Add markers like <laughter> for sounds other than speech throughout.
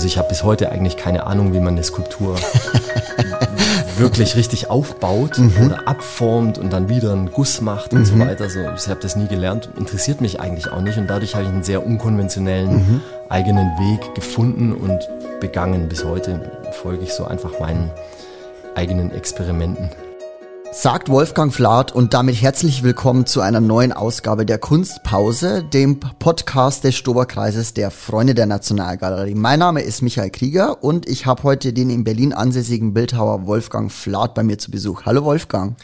Also ich habe bis heute eigentlich keine Ahnung, wie man eine Skulptur <laughs> wirklich richtig aufbaut mhm. oder abformt und dann wieder einen Guss macht und mhm. so weiter. So, ich habe das nie gelernt, interessiert mich eigentlich auch nicht und dadurch habe ich einen sehr unkonventionellen mhm. eigenen Weg gefunden und begangen. Bis heute folge ich so einfach meinen eigenen Experimenten sagt Wolfgang Flath und damit herzlich willkommen zu einer neuen Ausgabe der Kunstpause, dem Podcast des Stoberkreises der Freunde der Nationalgalerie. Mein Name ist Michael Krieger und ich habe heute den in Berlin ansässigen Bildhauer Wolfgang Flath bei mir zu Besuch. Hallo Wolfgang.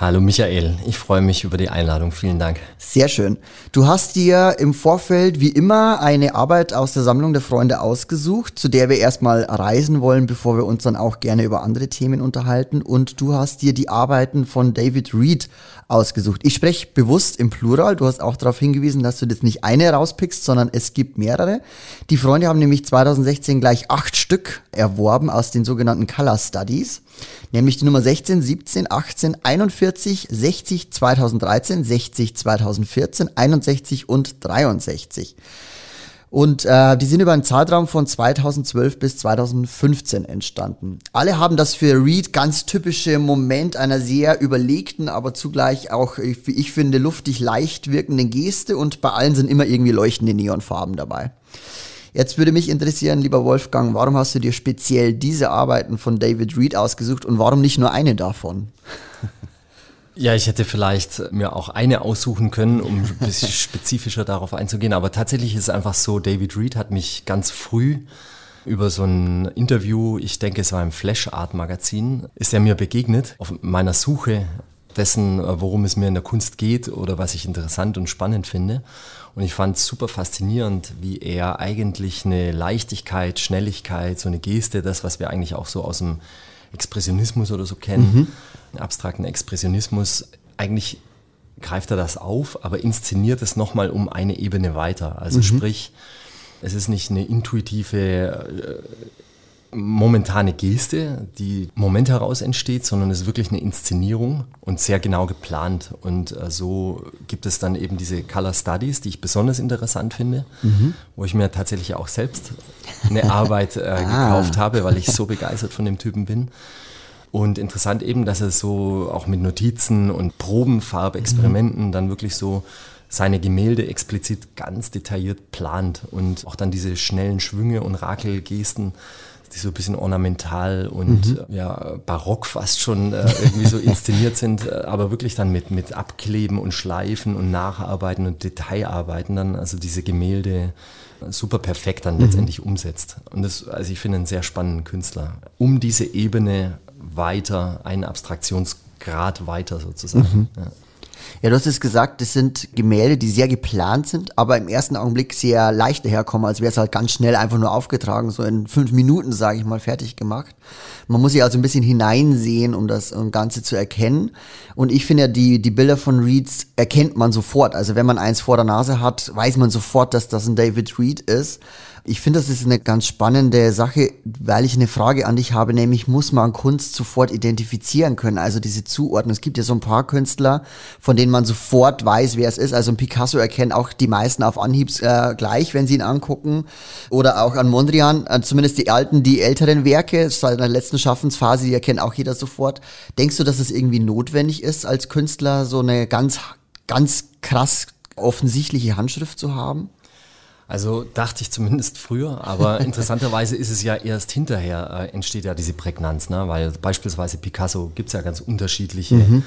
Hallo Michael, ich freue mich über die Einladung. Vielen Dank. Sehr schön. Du hast dir im Vorfeld wie immer eine Arbeit aus der Sammlung der Freunde ausgesucht, zu der wir erstmal reisen wollen, bevor wir uns dann auch gerne über andere Themen unterhalten. Und du hast dir die Arbeiten von David Reed ausgesucht. Ich spreche bewusst im Plural. Du hast auch darauf hingewiesen, dass du das nicht eine rauspickst, sondern es gibt mehrere. Die Freunde haben nämlich 2016 gleich acht Stück erworben aus den sogenannten Color Studies. Nämlich die Nummer 16, 17, 18, 41, 60 2013, 60 2014, 61 und 63. Und äh, die sind über einen Zeitraum von 2012 bis 2015 entstanden. Alle haben das für Reed ganz typische Moment einer sehr überlegten, aber zugleich auch, wie ich finde, luftig leicht wirkenden Geste und bei allen sind immer irgendwie leuchtende Neonfarben dabei. Jetzt würde mich interessieren, lieber Wolfgang, warum hast du dir speziell diese Arbeiten von David Reed ausgesucht und warum nicht nur eine davon? <laughs> Ja, ich hätte vielleicht mir auch eine aussuchen können, um ein bisschen <laughs> spezifischer darauf einzugehen. Aber tatsächlich ist es einfach so, David Reed hat mich ganz früh über so ein Interview, ich denke es war im Flash Art Magazin, ist er mir begegnet auf meiner Suche dessen, worum es mir in der Kunst geht oder was ich interessant und spannend finde. Und ich fand es super faszinierend, wie er eigentlich eine Leichtigkeit, Schnelligkeit, so eine Geste, das, was wir eigentlich auch so aus dem Expressionismus oder so kennen, mhm. abstrakten Expressionismus, eigentlich greift er das auf, aber inszeniert es nochmal um eine Ebene weiter. Also mhm. sprich, es ist nicht eine intuitive äh, momentane Geste, die Moment heraus entsteht, sondern es ist wirklich eine Inszenierung und sehr genau geplant. Und äh, so gibt es dann eben diese Color Studies, die ich besonders interessant finde, mhm. wo ich mir tatsächlich auch selbst eine <laughs> Arbeit äh, ah. gekauft habe, weil ich so begeistert von dem Typen bin. Und interessant eben, dass er so auch mit Notizen und Probenfarbexperimenten mhm. dann wirklich so seine Gemälde explizit ganz detailliert plant und auch dann diese schnellen Schwünge und Rakelgesten die so ein bisschen ornamental und mhm. Äh, ja, barock fast schon äh, irgendwie so inszeniert sind, äh, aber wirklich dann mit, mit Abkleben und Schleifen und Nacharbeiten und Detailarbeiten dann, also diese Gemälde super perfekt dann mhm. letztendlich umsetzt. Und das, also ich finde einen sehr spannenden Künstler. Um diese Ebene weiter, einen Abstraktionsgrad weiter sozusagen. Mhm. Ja. Ja, du hast es gesagt, das sind Gemälde, die sehr geplant sind, aber im ersten Augenblick sehr leicht daherkommen, als wäre es halt ganz schnell einfach nur aufgetragen, so in fünf Minuten, sage ich mal, fertig gemacht. Man muss sich also ein bisschen hineinsehen, um das Ganze zu erkennen. Und ich finde ja, die, die Bilder von Reeds erkennt man sofort. Also wenn man eins vor der Nase hat, weiß man sofort, dass das ein David Reed ist. Ich finde, das ist eine ganz spannende Sache, weil ich eine Frage an dich habe, nämlich muss man Kunst sofort identifizieren können, also diese Zuordnung. Es gibt ja so ein paar Künstler, von denen man sofort weiß, wer es ist. Also ein Picasso erkennen auch die meisten auf Anhieb äh, gleich, wenn sie ihn angucken. Oder auch an Mondrian, äh, zumindest die alten, die älteren Werke seit der letzten Schaffensphase, die erkennt auch jeder sofort. Denkst du, dass es irgendwie notwendig ist, als Künstler so eine ganz, ganz krass offensichtliche Handschrift zu haben? Also dachte ich zumindest früher, aber <laughs> interessanterweise ist es ja erst hinterher äh, entsteht ja diese Prägnanz, ne? weil beispielsweise Picasso gibt es ja ganz unterschiedliche mhm.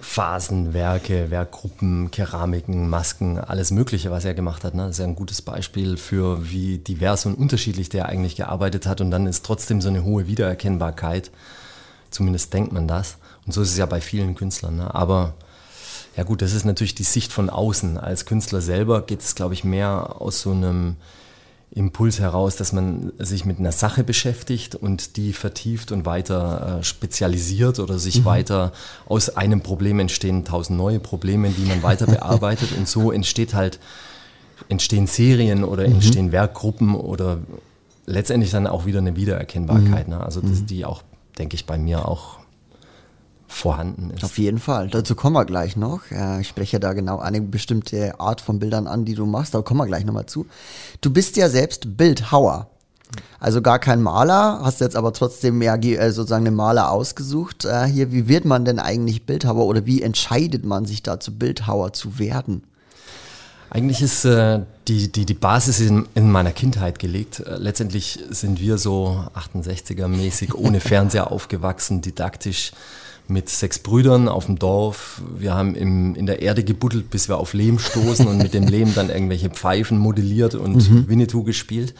Phasen, Werke, Werkgruppen, Keramiken, Masken, alles Mögliche, was er gemacht hat. Ne? Das ist ja ein gutes Beispiel für, wie divers und unterschiedlich der eigentlich gearbeitet hat und dann ist trotzdem so eine hohe Wiedererkennbarkeit. Zumindest denkt man das. Und so ist es ja bei vielen Künstlern. Ne? Aber ja gut, das ist natürlich die Sicht von außen. Als Künstler selber geht es, glaube ich, mehr aus so einem Impuls heraus, dass man sich mit einer Sache beschäftigt und die vertieft und weiter äh, spezialisiert oder sich mhm. weiter aus einem Problem entstehen tausend neue Probleme, die man weiter <laughs> bearbeitet und so entsteht halt entstehen Serien oder mhm. entstehen Werkgruppen oder letztendlich dann auch wieder eine Wiedererkennbarkeit. Mhm. Ne? Also das, mhm. die auch, denke ich, bei mir auch vorhanden ist. Auf jeden Fall. Dazu kommen wir gleich noch. Ich spreche da genau eine bestimmte Art von Bildern an, die du machst. Da kommen wir gleich nochmal zu. Du bist ja selbst Bildhauer. Also gar kein Maler, hast jetzt aber trotzdem mehr äh, sozusagen einen Maler ausgesucht. Äh, hier, wie wird man denn eigentlich Bildhauer oder wie entscheidet man sich dazu, Bildhauer zu werden? Eigentlich ist äh, die, die, die Basis in, in meiner Kindheit gelegt. Äh, letztendlich sind wir so 68er-mäßig ohne Fernseher <laughs> aufgewachsen, didaktisch mit sechs Brüdern auf dem Dorf. Wir haben im, in der Erde gebuddelt, bis wir auf Lehm stoßen und mit dem Lehm dann irgendwelche Pfeifen modelliert und mhm. Winnetou gespielt.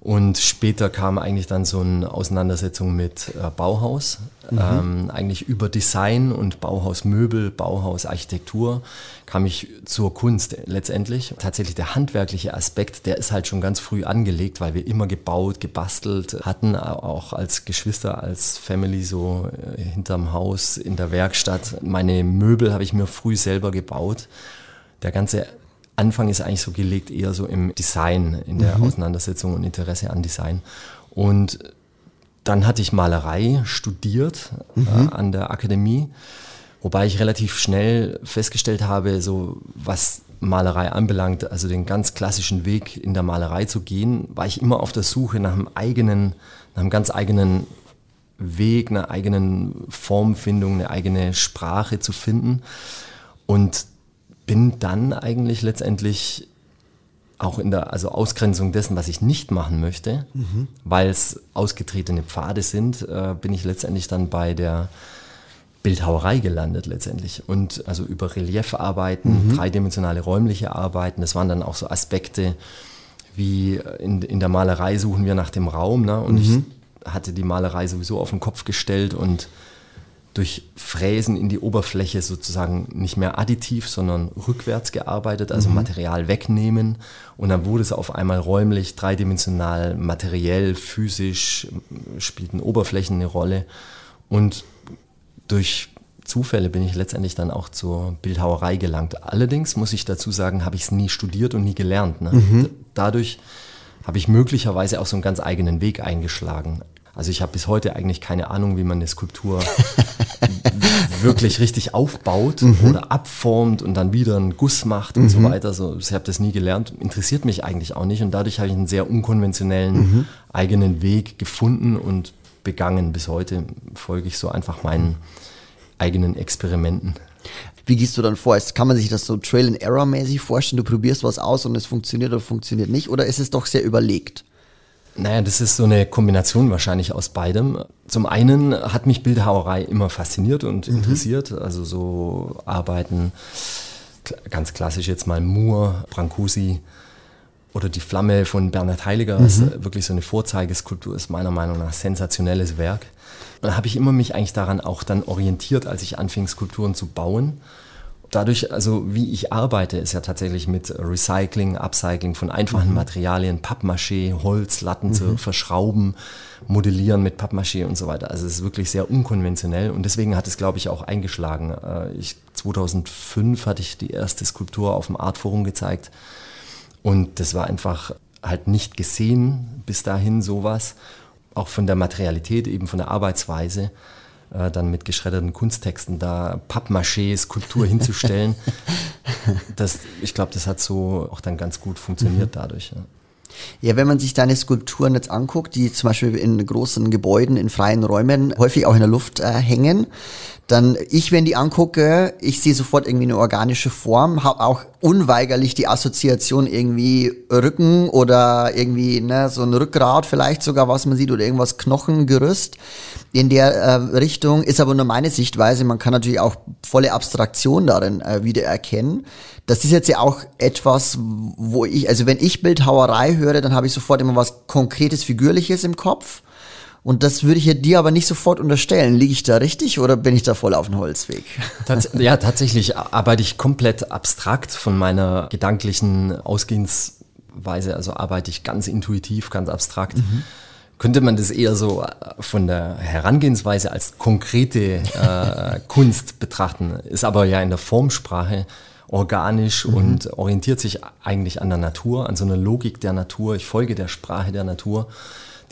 Und später kam eigentlich dann so eine Auseinandersetzung mit äh, Bauhaus, mhm. ähm, eigentlich über Design und Bauhausmöbel, Bauhausarchitektur kam ich zur Kunst letztendlich. Tatsächlich der handwerkliche Aspekt, der ist halt schon ganz früh angelegt, weil wir immer gebaut, gebastelt hatten, auch als Geschwister, als Family so äh, hinterm Haus, in der Werkstatt. Meine Möbel habe ich mir früh selber gebaut. Der ganze Anfang ist eigentlich so gelegt eher so im Design, in der mhm. Auseinandersetzung und Interesse an Design. Und dann hatte ich Malerei studiert mhm. äh, an der Akademie, wobei ich relativ schnell festgestellt habe, so was Malerei anbelangt, also den ganz klassischen Weg in der Malerei zu gehen, war ich immer auf der Suche nach einem eigenen, nach einem ganz eigenen Weg, einer eigenen Formfindung, eine eigene Sprache zu finden. Und bin dann eigentlich letztendlich auch in der also Ausgrenzung dessen, was ich nicht machen möchte, mhm. weil es ausgetretene Pfade sind, äh, bin ich letztendlich dann bei der Bildhauerei gelandet letztendlich. Und also über Reliefarbeiten, mhm. dreidimensionale räumliche Arbeiten, das waren dann auch so Aspekte wie in, in der Malerei suchen wir nach dem Raum. Ne? Und mhm. ich hatte die Malerei sowieso auf den Kopf gestellt und durch Fräsen in die Oberfläche sozusagen nicht mehr additiv, sondern rückwärts gearbeitet, also mhm. Material wegnehmen. Und dann wurde es auf einmal räumlich, dreidimensional, materiell, physisch, spielten Oberflächen eine Rolle. Und durch Zufälle bin ich letztendlich dann auch zur Bildhauerei gelangt. Allerdings muss ich dazu sagen, habe ich es nie studiert und nie gelernt. Ne? Mhm. Dadurch habe ich möglicherweise auch so einen ganz eigenen Weg eingeschlagen. Also ich habe bis heute eigentlich keine Ahnung, wie man eine Skulptur <laughs> wirklich richtig aufbaut mhm. oder abformt und dann wieder einen Guss macht und mhm. so weiter. So, ich habe das nie gelernt, interessiert mich eigentlich auch nicht und dadurch habe ich einen sehr unkonventionellen mhm. eigenen Weg gefunden und begangen. Bis heute folge ich so einfach meinen eigenen Experimenten. Wie gehst du dann vor? Kann man sich das so Trail-and-Error-mäßig vorstellen? Du probierst was aus und es funktioniert oder funktioniert nicht? Oder ist es doch sehr überlegt? Naja, das ist so eine Kombination wahrscheinlich aus beidem. Zum einen hat mich Bildhauerei immer fasziniert und mhm. interessiert. Also so Arbeiten, ganz klassisch jetzt mal Moore, Brancusi oder die Flamme von Bernhard Heiliger, mhm. was wirklich so eine Vorzeigeskulptur ist, meiner Meinung nach sensationelles Werk. Und da habe ich immer mich eigentlich daran auch dann orientiert, als ich anfing, Skulpturen zu bauen dadurch, also wie ich arbeite, ist ja tatsächlich mit Recycling, Upcycling von einfachen mhm. Materialien, Pappmaché, Holz, Latten mhm. zu verschrauben, modellieren mit Pappmaché und so weiter. Also es ist wirklich sehr unkonventionell und deswegen hat es, glaube ich, auch eingeschlagen. Äh, ich, 2005 hatte ich die erste Skulptur auf dem Artforum gezeigt und das war einfach halt nicht gesehen bis dahin sowas, auch von der Materialität, eben von der Arbeitsweise äh, dann mit geschredderten Kunsttexten da Pappmaché-Skulptur hinzustellen. <laughs> das, ich glaube, das hat so auch dann ganz gut funktioniert mhm. dadurch. Ja. Ja, wenn man sich deine Skulpturen jetzt anguckt, die zum Beispiel in großen Gebäuden, in freien Räumen häufig auch in der Luft äh, hängen, dann ich, wenn die angucke, ich sehe sofort irgendwie eine organische Form, habe auch unweigerlich die Assoziation irgendwie Rücken oder irgendwie ne, so ein Rückgrat vielleicht sogar, was man sieht, oder irgendwas Knochengerüst in der äh, Richtung. Ist aber nur meine Sichtweise. Man kann natürlich auch volle Abstraktion darin äh, wieder erkennen. Das ist jetzt ja auch etwas, wo ich, also wenn ich Bildhauerei höre, dann habe ich sofort immer was Konkretes, Figürliches im Kopf. Und das würde ich ja dir aber nicht sofort unterstellen. Liege ich da richtig oder bin ich da voll auf dem Holzweg? <laughs> Tats ja, tatsächlich arbeite ich komplett abstrakt von meiner gedanklichen Ausgehensweise. Also arbeite ich ganz intuitiv, ganz abstrakt. Mhm. Könnte man das eher so äh, von der Herangehensweise als konkrete äh, <laughs> Kunst betrachten, ist aber ja in der Formsprache organisch mhm. und orientiert sich eigentlich an der Natur, an so einer Logik der Natur. Ich folge der Sprache der Natur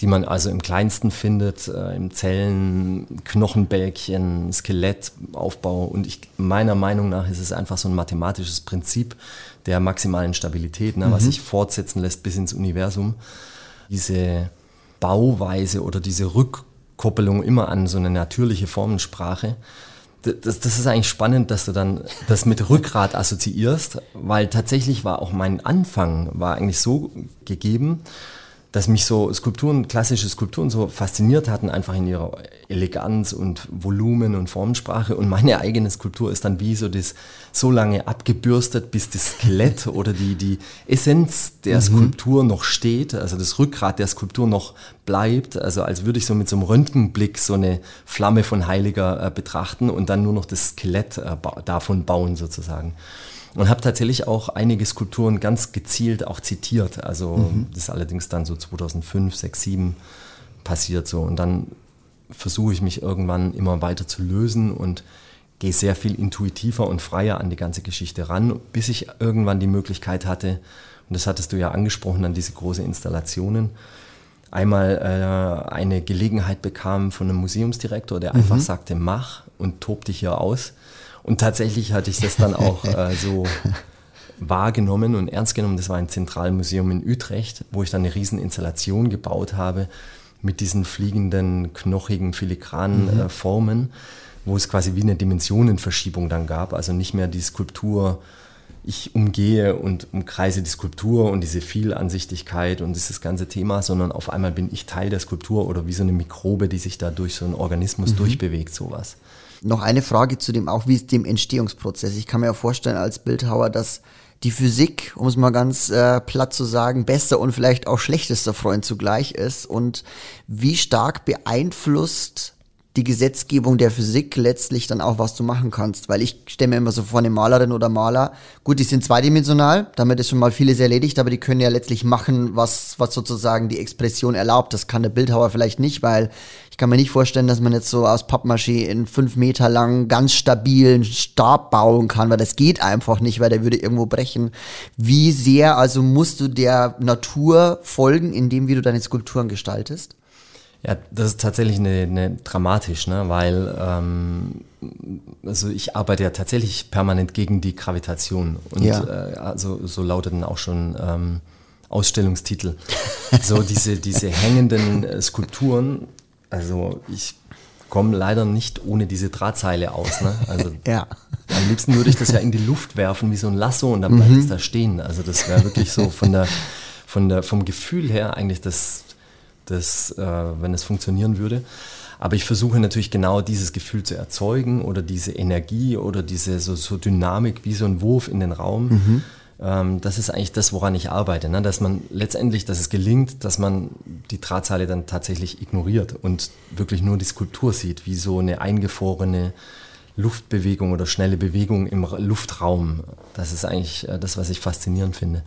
die man also im kleinsten findet, äh, im Zellen, Knochenbälkchen, Skelettaufbau. Und ich, meiner Meinung nach ist es einfach so ein mathematisches Prinzip der maximalen Stabilität, ne, mhm. was sich fortsetzen lässt bis ins Universum. Diese Bauweise oder diese Rückkoppelung immer an so eine natürliche Formensprache. Das, das ist eigentlich spannend, dass du dann das mit Rückgrat assoziierst, weil tatsächlich war auch mein Anfang war eigentlich so gegeben, dass mich so Skulpturen, klassische Skulpturen so fasziniert hatten, einfach in ihrer Eleganz und Volumen und Formensprache. Und meine eigene Skulptur ist dann wie so das so lange abgebürstet, bis das Skelett <laughs> oder die, die Essenz der mhm. Skulptur noch steht, also das Rückgrat der Skulptur noch bleibt. Also als würde ich so mit so einem Röntgenblick so eine Flamme von Heiliger äh, betrachten und dann nur noch das Skelett äh, davon bauen sozusagen. Und habe tatsächlich auch einige Skulpturen ganz gezielt auch zitiert. Also mhm. das ist allerdings dann so 2005, 6, 7 passiert so. Und dann versuche ich mich irgendwann immer weiter zu lösen und gehe sehr viel intuitiver und freier an die ganze Geschichte ran, bis ich irgendwann die Möglichkeit hatte, und das hattest du ja angesprochen, an diese großen Installationen, einmal äh, eine Gelegenheit bekam von einem Museumsdirektor, der mhm. einfach sagte, mach und tob dich hier aus. Und tatsächlich hatte ich das dann auch äh, so wahrgenommen und ernst genommen. Das war ein Zentralmuseum in Utrecht, wo ich dann eine riesen Installation gebaut habe mit diesen fliegenden, knochigen, filigranen mhm. äh, Formen, wo es quasi wie eine Dimensionenverschiebung dann gab. Also nicht mehr die Skulptur, ich umgehe und umkreise die Skulptur und diese Vielansichtigkeit und dieses ganze Thema, sondern auf einmal bin ich Teil der Skulptur oder wie so eine Mikrobe, die sich da durch so einen Organismus mhm. durchbewegt, sowas. Noch eine Frage zu dem, auch wie ist dem Entstehungsprozess? Ich kann mir ja vorstellen als Bildhauer, dass die Physik, um es mal ganz äh, platt zu sagen, bester und vielleicht auch schlechtester Freund zugleich ist und wie stark beeinflusst die Gesetzgebung der Physik letztlich dann auch was du machen kannst. Weil ich stelle mir immer so vor, eine Malerin oder Maler, gut, die sind zweidimensional, damit ist schon mal vieles erledigt, aber die können ja letztlich machen, was, was sozusagen die Expression erlaubt. Das kann der Bildhauer vielleicht nicht, weil kann mir nicht vorstellen, dass man jetzt so aus Pappmaché in fünf Meter lang ganz stabilen Stab bauen kann, weil das geht einfach nicht, weil der würde irgendwo brechen. Wie sehr also musst du der Natur folgen, in dem, wie du deine Skulpturen gestaltest? Ja, das ist tatsächlich eine, eine dramatisch, ne? weil ähm, also ich arbeite ja tatsächlich permanent gegen die Gravitation und ja. äh, also so lauteten auch schon ähm, Ausstellungstitel. so diese, diese hängenden äh, Skulpturen, also ich komme leider nicht ohne diese Drahtseile aus. Ne? Also <laughs> ja. am liebsten würde ich das ja in die Luft werfen wie so ein Lasso und dann bleibt mhm. es da stehen. Also das wäre wirklich so von der, von der, vom Gefühl her eigentlich das das, äh, wenn es funktionieren würde. Aber ich versuche natürlich genau dieses Gefühl zu erzeugen oder diese Energie oder diese so, so Dynamik wie so ein Wurf in den Raum. Mhm. Ähm, das ist eigentlich das, woran ich arbeite. Ne? Dass man letztendlich, dass es gelingt, dass man die Drahtseile dann tatsächlich ignoriert und wirklich nur die Skulptur sieht, wie so eine eingefrorene Luftbewegung oder schnelle Bewegung im Luftraum. Das ist eigentlich äh, das, was ich faszinierend finde.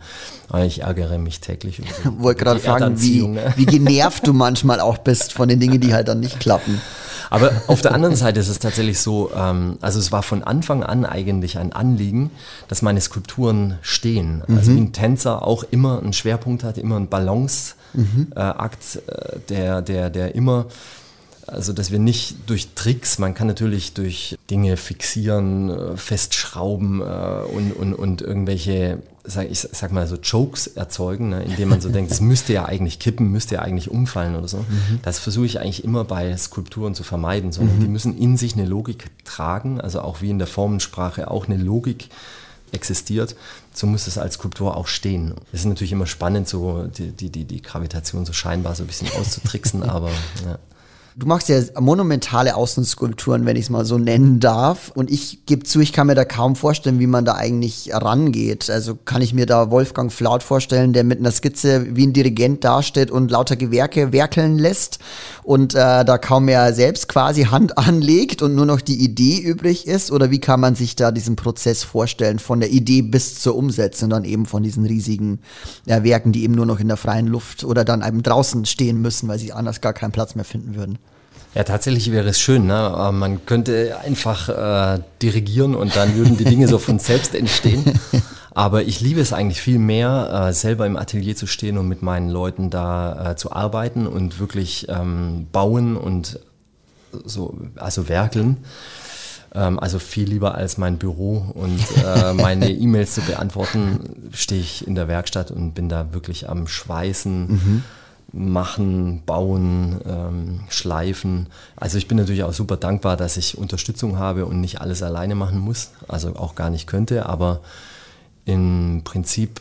Aber ich ärgere mich täglich über <laughs> die, Wollte gerade fragen, wie, ne? <laughs> wie genervt du manchmal auch bist von den Dingen, die halt dann nicht klappen. Aber auf der anderen Seite ist es tatsächlich so, ähm, also es war von Anfang an eigentlich ein Anliegen, dass meine Skulpturen stehen. Mhm. Also wie ein Tänzer auch immer einen Schwerpunkt hat, immer einen Balanceakt, mhm. äh, äh, der, der, der immer also, dass wir nicht durch Tricks, man kann natürlich durch Dinge fixieren, äh, festschrauben äh, und, und, und irgendwelche, sag, ich sag mal so Jokes erzeugen, ne, indem man so denkt, es müsste ja eigentlich kippen, müsste ja eigentlich umfallen oder so. Mhm. Das versuche ich eigentlich immer bei Skulpturen zu vermeiden, sondern mhm. die müssen in sich eine Logik tragen, also auch wie in der Formensprache auch eine Logik existiert, so muss es als Skulptur auch stehen. Es ist natürlich immer spannend, so die, die, die, die Gravitation so scheinbar so ein bisschen <laughs> auszutricksen, aber ja. Du machst ja monumentale Außenskulpturen, wenn ich es mal so nennen darf. Und ich gebe zu, ich kann mir da kaum vorstellen, wie man da eigentlich rangeht. Also kann ich mir da Wolfgang Flaut vorstellen, der mit einer Skizze wie ein Dirigent dasteht und lauter Gewerke werkeln lässt und äh, da kaum mehr selbst quasi Hand <laughs> anlegt und nur noch die Idee übrig ist? Oder wie kann man sich da diesen Prozess vorstellen, von der Idee bis zur Umsetzung, dann eben von diesen riesigen ja, Werken, die eben nur noch in der freien Luft oder dann eben draußen stehen müssen, weil sie anders gar keinen Platz mehr finden würden? Ja, tatsächlich wäre es schön. Ne? Man könnte einfach äh, dirigieren und dann würden die Dinge so von selbst entstehen. <laughs> Aber ich liebe es eigentlich viel mehr, äh, selber im Atelier zu stehen und mit meinen Leuten da äh, zu arbeiten und wirklich ähm, bauen und so, also werkeln. Ähm, also viel lieber als mein Büro und äh, <laughs> meine E-Mails zu beantworten, stehe ich in der Werkstatt und bin da wirklich am Schweißen. Mhm machen, bauen, ähm, schleifen. Also ich bin natürlich auch super dankbar, dass ich Unterstützung habe und nicht alles alleine machen muss, also auch gar nicht könnte, aber im Prinzip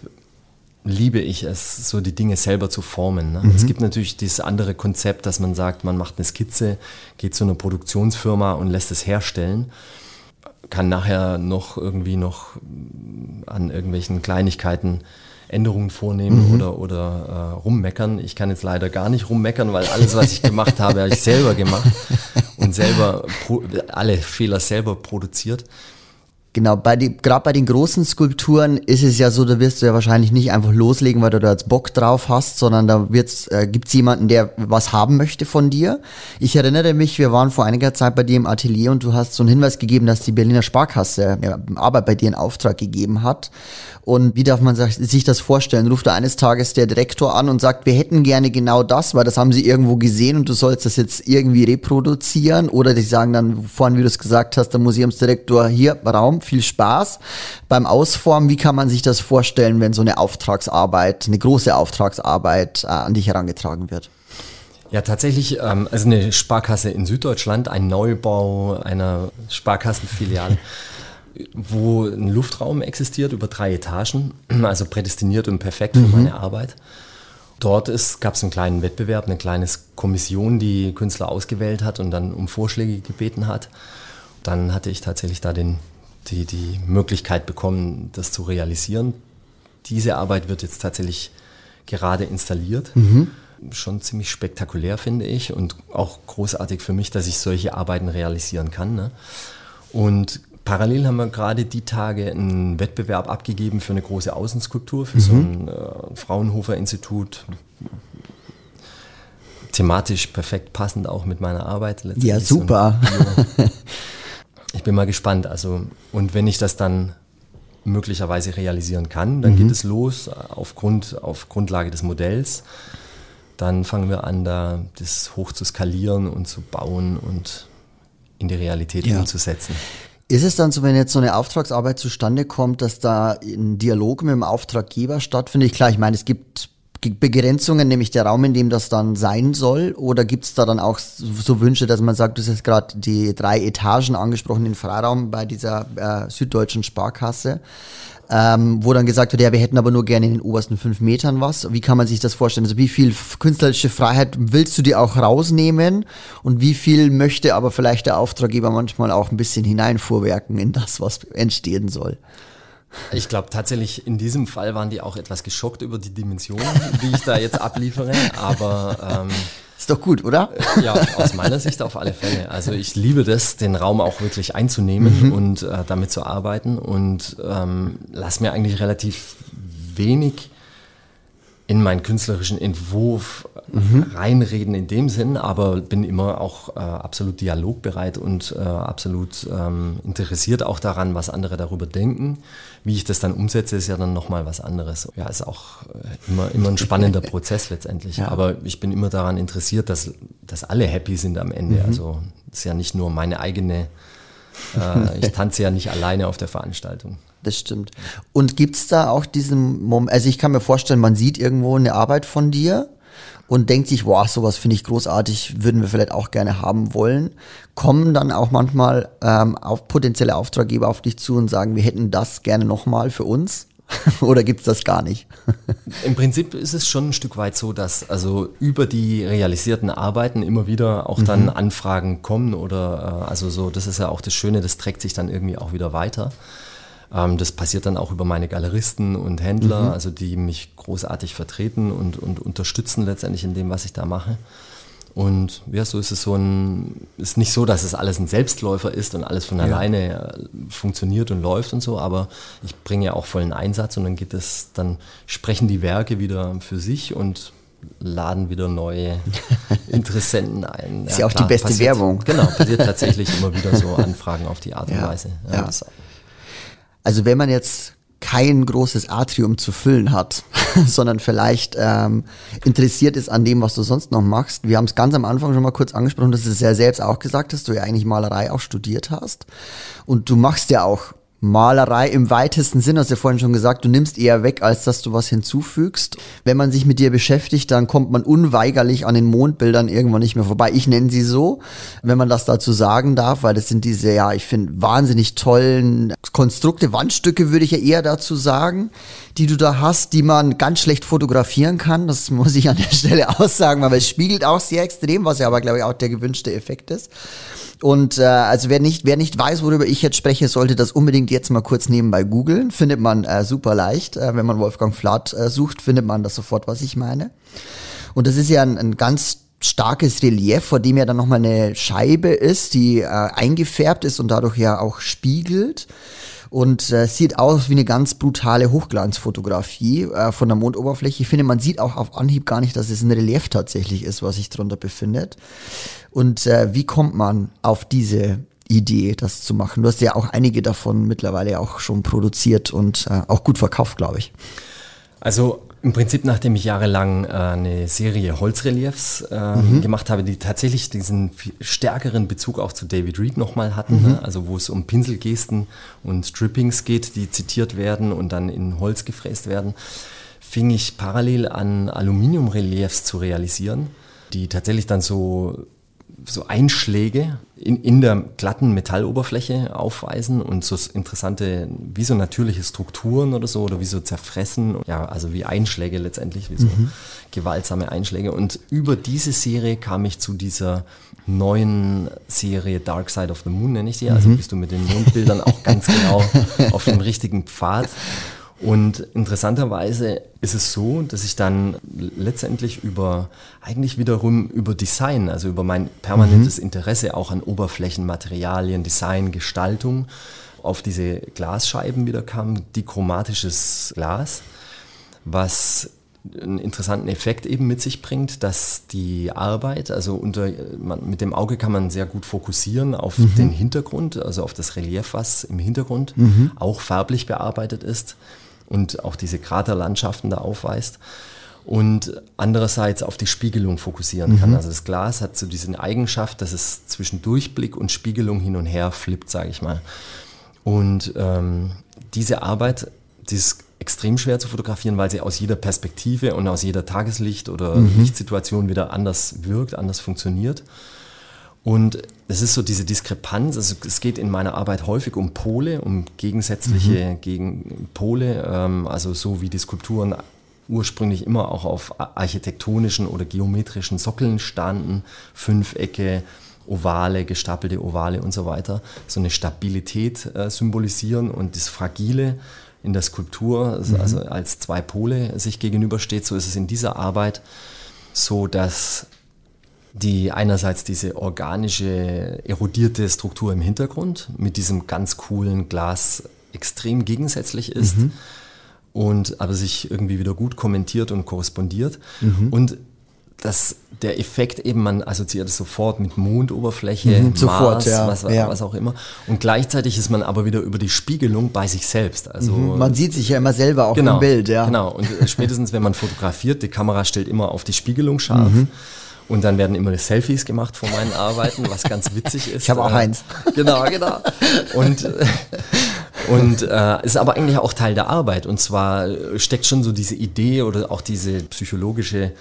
liebe ich es, so die Dinge selber zu formen. Ne? Mhm. Es gibt natürlich dieses andere Konzept, dass man sagt, man macht eine Skizze, geht zu einer Produktionsfirma und lässt es herstellen, kann nachher noch irgendwie noch an irgendwelchen Kleinigkeiten Änderungen vornehmen mhm. oder, oder äh, rummeckern. Ich kann jetzt leider gar nicht rummeckern, weil alles, was ich gemacht habe, habe ich selber gemacht und selber alle Fehler selber produziert. Genau, bei die, gerade bei den großen Skulpturen ist es ja so, da wirst du ja wahrscheinlich nicht einfach loslegen, weil du da jetzt Bock drauf hast, sondern da wird's, äh, gibt's jemanden, der was haben möchte von dir. Ich erinnere mich, wir waren vor einiger Zeit bei dir im Atelier und du hast so einen Hinweis gegeben, dass die Berliner Sparkasse ja, Arbeit bei dir in Auftrag gegeben hat. Und wie darf man sich das vorstellen? Ruft da eines Tages der Direktor an und sagt, wir hätten gerne genau das, weil das haben sie irgendwo gesehen und du sollst das jetzt irgendwie reproduzieren. Oder die sagen dann, vorhin, wie du es gesagt hast, der Museumsdirektor, hier, Raum, viel Spaß beim Ausformen. Wie kann man sich das vorstellen, wenn so eine Auftragsarbeit, eine große Auftragsarbeit äh, an dich herangetragen wird? Ja, tatsächlich, ähm, also eine Sparkasse in Süddeutschland, ein Neubau einer Sparkassenfiliale. <laughs> wo ein Luftraum existiert über drei Etagen, <clears throat> also prädestiniert und perfekt für mhm. meine Arbeit. Dort gab es einen kleinen Wettbewerb, eine kleine Kommission, die Künstler ausgewählt hat und dann um Vorschläge gebeten hat. Dann hatte ich tatsächlich da den, die, die Möglichkeit bekommen, das zu realisieren. Diese Arbeit wird jetzt tatsächlich gerade installiert. Mhm. Schon ziemlich spektakulär, finde ich, und auch großartig für mich, dass ich solche Arbeiten realisieren kann. Ne? Und Parallel haben wir gerade die Tage einen Wettbewerb abgegeben für eine große Außenskulptur, für mhm. so ein äh, Fraunhofer-Institut. Thematisch perfekt passend auch mit meiner Arbeit. Ja, super. <laughs> ich bin mal gespannt. Also, und wenn ich das dann möglicherweise realisieren kann, dann mhm. geht es los aufgrund, auf Grundlage des Modells. Dann fangen wir an, da das hoch zu skalieren und zu bauen und in die Realität ja. umzusetzen. Ist es dann so, wenn jetzt so eine Auftragsarbeit zustande kommt, dass da ein Dialog mit dem Auftraggeber stattfindet? Klar, ich meine, es gibt Begrenzungen, nämlich der Raum, in dem das dann sein soll? Oder gibt es da dann auch so Wünsche, dass man sagt, du hast gerade die drei Etagen angesprochen, den Freiraum bei dieser äh, süddeutschen Sparkasse? ähm, wo dann gesagt wird, ja, wir hätten aber nur gerne in den obersten fünf Metern was. Wie kann man sich das vorstellen? Also wie viel künstlerische Freiheit willst du dir auch rausnehmen und wie viel möchte aber vielleicht der Auftraggeber manchmal auch ein bisschen hineinfuhrwerken in das, was entstehen soll? Ich glaube tatsächlich, in diesem Fall waren die auch etwas geschockt über die Dimensionen, die ich da jetzt abliefere, aber ähm, ist doch gut, oder? Äh, ja, aus meiner Sicht auf alle Fälle. Also ich liebe das, den Raum auch wirklich einzunehmen mhm. und äh, damit zu arbeiten und ähm, lass mir eigentlich relativ wenig in meinen künstlerischen Entwurf mhm. reinreden in dem Sinn, aber bin immer auch äh, absolut dialogbereit und äh, absolut ähm, interessiert auch daran, was andere darüber denken. Wie ich das dann umsetze, ist ja dann nochmal was anderes. Ja, ist auch äh, immer, immer ein spannender Prozess letztendlich. Ja. Aber ich bin immer daran interessiert, dass, dass alle happy sind am Ende. Mhm. Also ist ja nicht nur meine eigene, äh, ich tanze ja nicht alleine auf der Veranstaltung das stimmt. Und gibt es da auch diesen Moment, also ich kann mir vorstellen, man sieht irgendwo eine Arbeit von dir und denkt sich, wow, sowas finde ich großartig, würden wir vielleicht auch gerne haben wollen. Kommen dann auch manchmal ähm, auf potenzielle Auftraggeber auf dich zu und sagen, wir hätten das gerne nochmal für uns? <laughs> Oder gibt es das gar nicht? <laughs> Im Prinzip ist es schon ein Stück weit so, dass also über die realisierten Arbeiten immer wieder auch dann mhm. Anfragen kommen oder äh, also so, das ist ja auch das Schöne, das trägt sich dann irgendwie auch wieder weiter. Ähm, das passiert dann auch über meine Galeristen und Händler, mhm. also die mich großartig vertreten und, und unterstützen letztendlich in dem, was ich da mache. Und ja, so ist es so ein, ist nicht so, dass es alles ein Selbstläufer ist und alles von ja. alleine äh, funktioniert und läuft und so, aber ich bringe ja auch vollen Einsatz und dann geht es, dann sprechen die Werke wieder für sich und laden wieder neue <laughs> Interessenten ein. Ist ja, ja auch klar, die beste passiert, Werbung. Genau, passiert tatsächlich <laughs> immer wieder so Anfragen auf die Art und ja, Weise. Ja, also wenn man jetzt kein großes Atrium zu füllen hat, <laughs> sondern vielleicht ähm, interessiert ist an dem, was du sonst noch machst. Wir haben es ganz am Anfang schon mal kurz angesprochen, dass du es ja selbst auch gesagt hast, du ja eigentlich Malerei auch studiert hast. Und du machst ja auch Malerei im weitesten Sinn, hast du ja vorhin schon gesagt, du nimmst eher weg, als dass du was hinzufügst. Wenn man sich mit dir beschäftigt, dann kommt man unweigerlich an den Mondbildern irgendwann nicht mehr vorbei. Ich nenne sie so, wenn man das dazu sagen darf, weil das sind diese, ja, ich finde, wahnsinnig tollen Konstrukte, Wandstücke würde ich ja eher dazu sagen, die du da hast, die man ganz schlecht fotografieren kann. Das muss ich an der <laughs> Stelle aussagen, weil es spiegelt auch sehr extrem, was ja aber, glaube ich, auch der gewünschte Effekt ist. Und äh, also wer nicht, wer nicht weiß, worüber ich jetzt spreche, sollte das unbedingt jetzt mal kurz nebenbei googeln. Findet man äh, super leicht. Äh, wenn man Wolfgang Flath äh, sucht, findet man das sofort, was ich meine. Und das ist ja ein, ein ganz starkes Relief, vor dem ja dann nochmal eine Scheibe ist, die äh, eingefärbt ist und dadurch ja auch spiegelt und äh, sieht aus wie eine ganz brutale Hochglanzfotografie äh, von der Mondoberfläche. Ich finde, man sieht auch auf Anhieb gar nicht, dass es ein Relief tatsächlich ist, was sich drunter befindet. Und äh, wie kommt man auf diese Idee, das zu machen? Du hast ja auch einige davon mittlerweile auch schon produziert und äh, auch gut verkauft, glaube ich. Also im Prinzip, nachdem ich jahrelang äh, eine Serie Holzreliefs äh, mhm. gemacht habe, die tatsächlich diesen stärkeren Bezug auch zu David Reed nochmal hatten, mhm. ne? also wo es um Pinselgesten und Strippings geht, die zitiert werden und dann in Holz gefräst werden, fing ich parallel an Aluminiumreliefs zu realisieren, die tatsächlich dann so so Einschläge in, in der glatten Metalloberfläche aufweisen und so interessante, wie so natürliche Strukturen oder so, oder wie so zerfressen, ja, also wie Einschläge letztendlich, wie so mhm. gewaltsame Einschläge. Und über diese Serie kam ich zu dieser neuen Serie Dark Side of the Moon, nenne ich sie. Also mhm. bist du mit den Mondbildern auch ganz <laughs> genau auf dem richtigen Pfad. Und interessanterweise ist es so, dass ich dann letztendlich über, eigentlich wiederum über Design, also über mein permanentes mhm. Interesse auch an Oberflächenmaterialien, Design, Gestaltung, auf diese Glasscheiben wieder kam, dichromatisches Glas, was einen interessanten Effekt eben mit sich bringt, dass die Arbeit, also unter, man, mit dem Auge kann man sehr gut fokussieren auf mhm. den Hintergrund, also auf das Relief, was im Hintergrund mhm. auch farblich bearbeitet ist und auch diese Kraterlandschaften da aufweist. Und andererseits auf die Spiegelung fokussieren kann. Mhm. Also das Glas hat so diese Eigenschaft, dass es zwischen Durchblick und Spiegelung hin und her flippt, sage ich mal. Und ähm, diese Arbeit, die ist extrem schwer zu fotografieren, weil sie aus jeder Perspektive und aus jeder Tageslicht- oder mhm. Lichtsituation wieder anders wirkt, anders funktioniert. Und es ist so diese Diskrepanz, also es geht in meiner Arbeit häufig um Pole, um gegensätzliche mhm. gegen Pole, ähm, also so wie die Skulpturen ursprünglich immer auch auf architektonischen oder geometrischen Sockeln standen, Fünfecke, Ovale, gestapelte Ovale und so weiter, so eine Stabilität äh, symbolisieren und das Fragile in der Skulptur, also, mhm. also als zwei Pole sich gegenübersteht, so ist es in dieser Arbeit so, dass die einerseits diese organische, erodierte Struktur im Hintergrund mit diesem ganz coolen Glas extrem gegensätzlich ist mhm. und aber sich irgendwie wieder gut kommentiert und korrespondiert. Mhm. Und dass der Effekt eben, man assoziiert es sofort mit Mondoberfläche, mhm, Mars, sofort, ja, was, ja. was, auch immer. Und gleichzeitig ist man aber wieder über die Spiegelung bei sich selbst. Also mhm, man sieht sich ja immer selber auch genau, im Bild, ja. Genau. Und spätestens, wenn man fotografiert, die Kamera stellt immer auf die Spiegelung scharf. Mhm. Und dann werden immer Selfies gemacht von meinen Arbeiten, was ganz witzig <laughs> ist. Ich habe auch eins. <laughs> Genau, genau. Und, und äh, ist aber eigentlich auch Teil der Arbeit. Und zwar steckt schon so diese Idee oder auch diese psychologische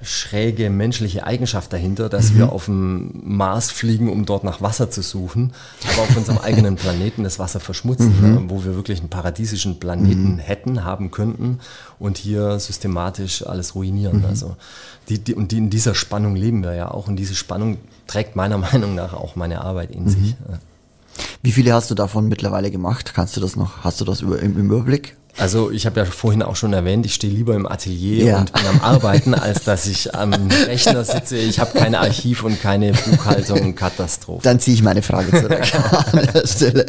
schräge menschliche Eigenschaft dahinter, dass mhm. wir auf dem Mars fliegen, um dort nach Wasser zu suchen, aber auf unserem <laughs> eigenen Planeten das Wasser verschmutzen, mhm. ne, wo wir wirklich einen paradiesischen Planeten mhm. hätten, haben könnten und hier systematisch alles ruinieren. Mhm. Also die, die, und die, in dieser Spannung leben wir ja auch und diese Spannung trägt meiner <laughs> Meinung nach auch meine Arbeit in sich. Mhm. Wie viele hast du davon mittlerweile gemacht? Kannst du das noch, hast du das über, im Überblick? Also ich habe ja vorhin auch schon erwähnt, ich stehe lieber im Atelier ja. und bin am Arbeiten, als dass ich am Rechner sitze. Ich habe kein Archiv und keine Buchhaltung, Katastrophe. Dann ziehe ich meine Frage zurück <laughs> an der Stelle.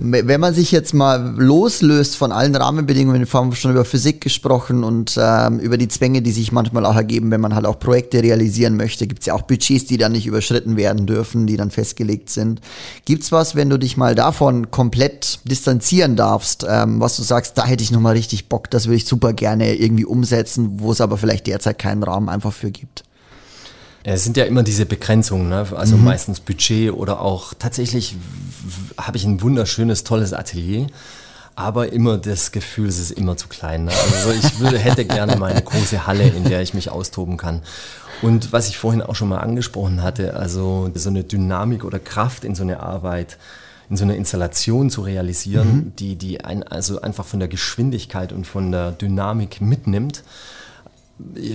Wenn man sich jetzt mal loslöst von allen Rahmenbedingungen, wir haben schon über Physik gesprochen und ähm, über die Zwänge, die sich manchmal auch ergeben, wenn man halt auch Projekte realisieren möchte, gibt es ja auch Budgets, die dann nicht überschritten werden dürfen, die dann festgelegt sind. Gibt's was, wenn du dich mal davon komplett distanzieren darfst, ähm, was du sagst, da hätte ich nochmal richtig Bock, das würde ich super gerne irgendwie umsetzen, wo es aber vielleicht derzeit keinen Rahmen einfach für gibt? Es sind ja immer diese Begrenzungen, ne? also mhm. meistens Budget oder auch tatsächlich habe ich ein wunderschönes, tolles Atelier aber immer das Gefühl, es ist immer zu klein. Ne? Also ich würde, hätte gerne mal eine große Halle, in der ich mich austoben kann. Und was ich vorhin auch schon mal angesprochen hatte, also so eine Dynamik oder Kraft in so eine Arbeit, in so einer Installation zu realisieren, mhm. die, die ein, also einfach von der Geschwindigkeit und von der Dynamik mitnimmt.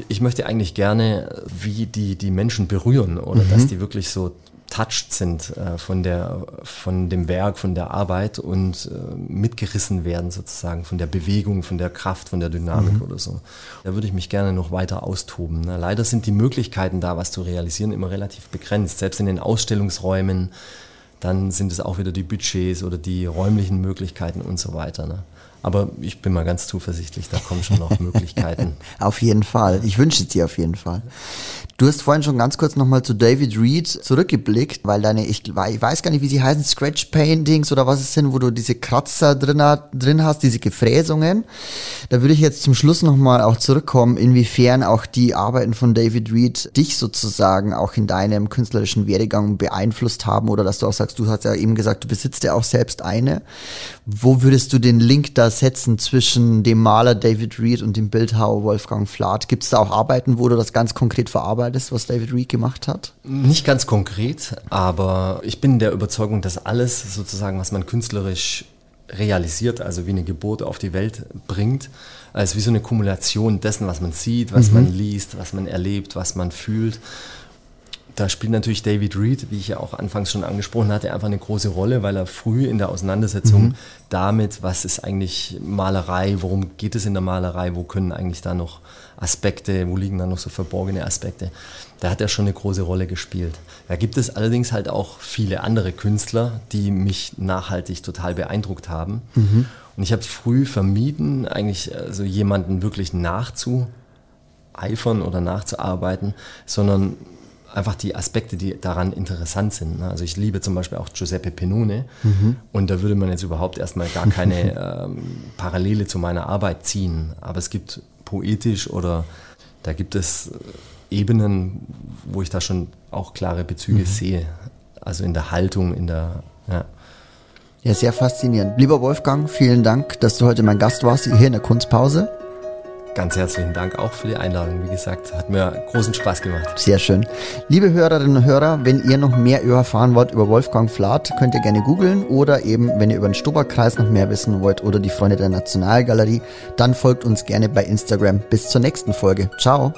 Ich möchte eigentlich gerne, wie die, die Menschen berühren oder mhm. dass die wirklich so touched sind äh, von, der, von dem Werk, von der Arbeit und äh, mitgerissen werden sozusagen von der Bewegung, von der Kraft, von der Dynamik mhm. oder so. Da würde ich mich gerne noch weiter austoben. Ne? Leider sind die Möglichkeiten da, was zu realisieren, immer relativ begrenzt. Selbst in den Ausstellungsräumen, dann sind es auch wieder die Budgets oder die räumlichen Möglichkeiten und so weiter. Ne? Aber ich bin mal ganz zuversichtlich, da kommen schon noch <laughs> Möglichkeiten. auf jeden Fall. Ich wünsche es dir auf jeden Fall. Du hast vorhin schon ganz kurz nochmal zu David Reed zurückgeblickt, weil deine, ich, ich, weiß gar nicht, wie sie heißen, Scratch Paintings oder was es sind, wo du diese Kratzer drin, drin hast, diese Gefräsungen. Da würde ich jetzt zum Schluss nochmal auch zurückkommen, inwiefern auch die Arbeiten von David Reed dich sozusagen auch in deinem künstlerischen Werdegang beeinflusst haben oder dass du auch sagst, du hast ja eben gesagt, du besitzt ja auch selbst eine. Wo würdest du den Link da setzen zwischen dem Maler David Reed und dem Bildhauer Wolfgang Flath? Gibt es da auch Arbeiten, wo du das ganz konkret verarbeitest? was David Reed gemacht hat? Nicht ganz konkret, aber ich bin der Überzeugung, dass alles sozusagen, was man künstlerisch realisiert, also wie eine Geburt auf die Welt bringt, als wie so eine Kumulation dessen, was man sieht, was mhm. man liest, was man erlebt, was man fühlt. Da spielt natürlich David Reed, wie ich ja auch anfangs schon angesprochen hatte, einfach eine große Rolle, weil er früh in der Auseinandersetzung mhm. damit, was ist eigentlich Malerei, worum geht es in der Malerei, wo können eigentlich da noch Aspekte, wo liegen da noch so verborgene Aspekte, da hat er schon eine große Rolle gespielt. Da gibt es allerdings halt auch viele andere Künstler, die mich nachhaltig total beeindruckt haben. Mhm. Und ich habe früh vermieden, eigentlich also jemanden wirklich nachzueifern oder nachzuarbeiten, sondern einfach die Aspekte, die daran interessant sind. Ne? Also ich liebe zum Beispiel auch Giuseppe Penone mhm. und da würde man jetzt überhaupt erstmal gar keine <laughs> ähm, Parallele zu meiner Arbeit ziehen. Aber es gibt poetisch oder da gibt es äh, Ebenen, wo ich da schon auch klare Bezüge mhm. sehe. Also in der Haltung, in der, ja. Ja, sehr faszinierend. Lieber Wolfgang, vielen Dank, dass du heute mein Gast warst hier in der Kunstpause. Ganz herzlichen Dank auch für die Einladung. Wie gesagt, hat mir großen Spaß gemacht. Sehr schön. Liebe Hörerinnen und Hörer, wenn ihr noch mehr erfahren wollt über Wolfgang Flath, könnt ihr gerne googeln oder eben, wenn ihr über den Stubberkreis noch mehr wissen wollt oder die Freunde der Nationalgalerie, dann folgt uns gerne bei Instagram. Bis zur nächsten Folge. Ciao.